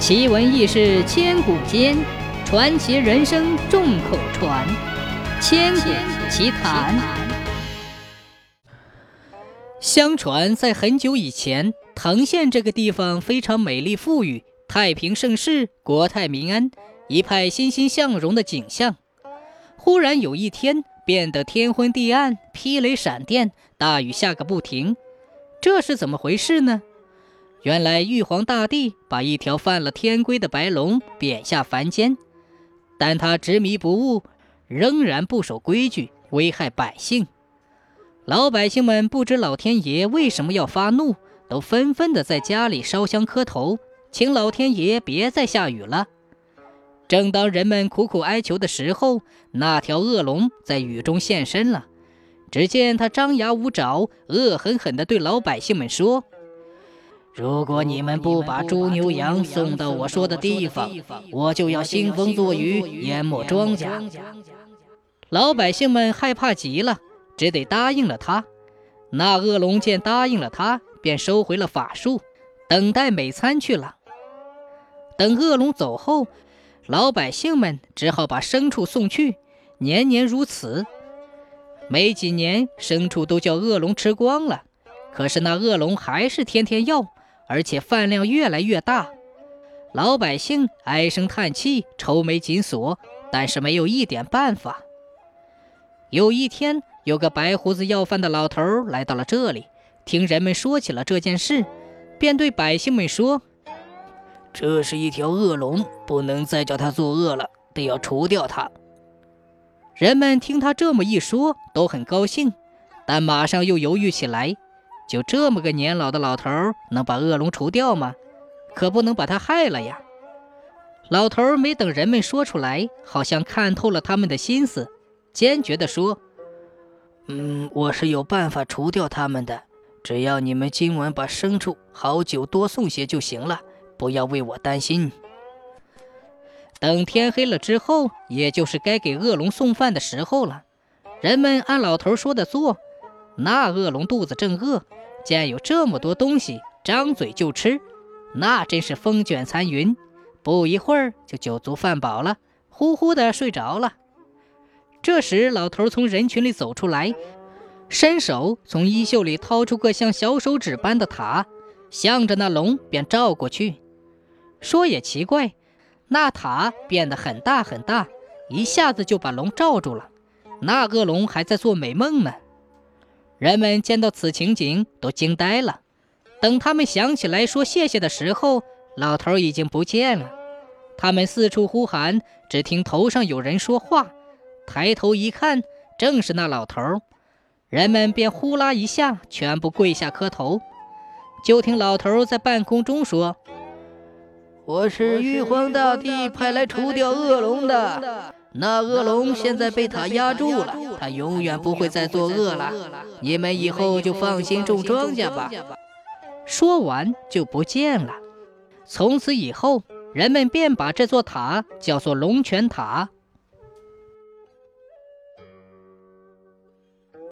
奇闻异事千古间，传奇人生众口传。千古奇谈。相传在很久以前，藤县这个地方非常美丽富裕，太平盛世，国泰民安，一派欣欣向荣的景象。忽然有一天，变得天昏地暗，霹雷闪电，大雨下个不停。这是怎么回事呢？原来玉皇大帝把一条犯了天规的白龙贬下凡间，但他执迷不悟，仍然不守规矩，危害百姓。老百姓们不知老天爷为什么要发怒，都纷纷的在家里烧香磕头，请老天爷别再下雨了。正当人们苦苦哀求的时候，那条恶龙在雨中现身了。只见他张牙舞爪，恶狠狠地对老百姓们说。如果你们不把猪牛羊送到我说的地方，我就要兴风作雨，淹没庄稼。老百姓们害怕极了，只得答应了他。那恶龙见答应了他，便收回了法术，等待美餐去了。等恶龙走后，老百姓们只好把牲畜送去，年年如此。没几年，牲畜都叫恶龙吃光了，可是那恶龙还是天天要。而且饭量越来越大，老百姓唉声叹气，愁眉紧锁，但是没有一点办法。有一天，有个白胡子要饭的老头来到了这里，听人们说起了这件事，便对百姓们说：“这是一条恶龙，不能再叫它作恶了，得要除掉它。”人们听他这么一说，都很高兴，但马上又犹豫起来。就这么个年老的老头，能把恶龙除掉吗？可不能把他害了呀！老头没等人们说出来，好像看透了他们的心思，坚决地说：“嗯，我是有办法除掉他们的，只要你们今晚把牲畜好酒多送些就行了，不要为我担心。”等天黑了之后，也就是该给恶龙送饭的时候了。人们按老头说的做，那恶龙肚子正饿。见有这么多东西，张嘴就吃，那真是风卷残云。不一会儿就酒足饭饱了，呼呼的睡着了。这时，老头从人群里走出来，伸手从衣袖里掏出个像小手指般的塔，向着那龙便照过去。说也奇怪，那塔变得很大很大，一下子就把龙罩住了。那恶龙还在做美梦呢。人们见到此情景都惊呆了。等他们想起来说谢谢的时候，老头已经不见了。他们四处呼喊，只听头上有人说话。抬头一看，正是那老头。人们便呼啦一下，全部跪下磕头。就听老头在半空中说：“我是玉皇大帝派来除掉恶龙的。”那恶龙现在被他压住了，他永远不会再作恶了。你们以后就放心种庄稼吧。说完就不见了。从此以后，人们便把这座塔叫做龙泉塔。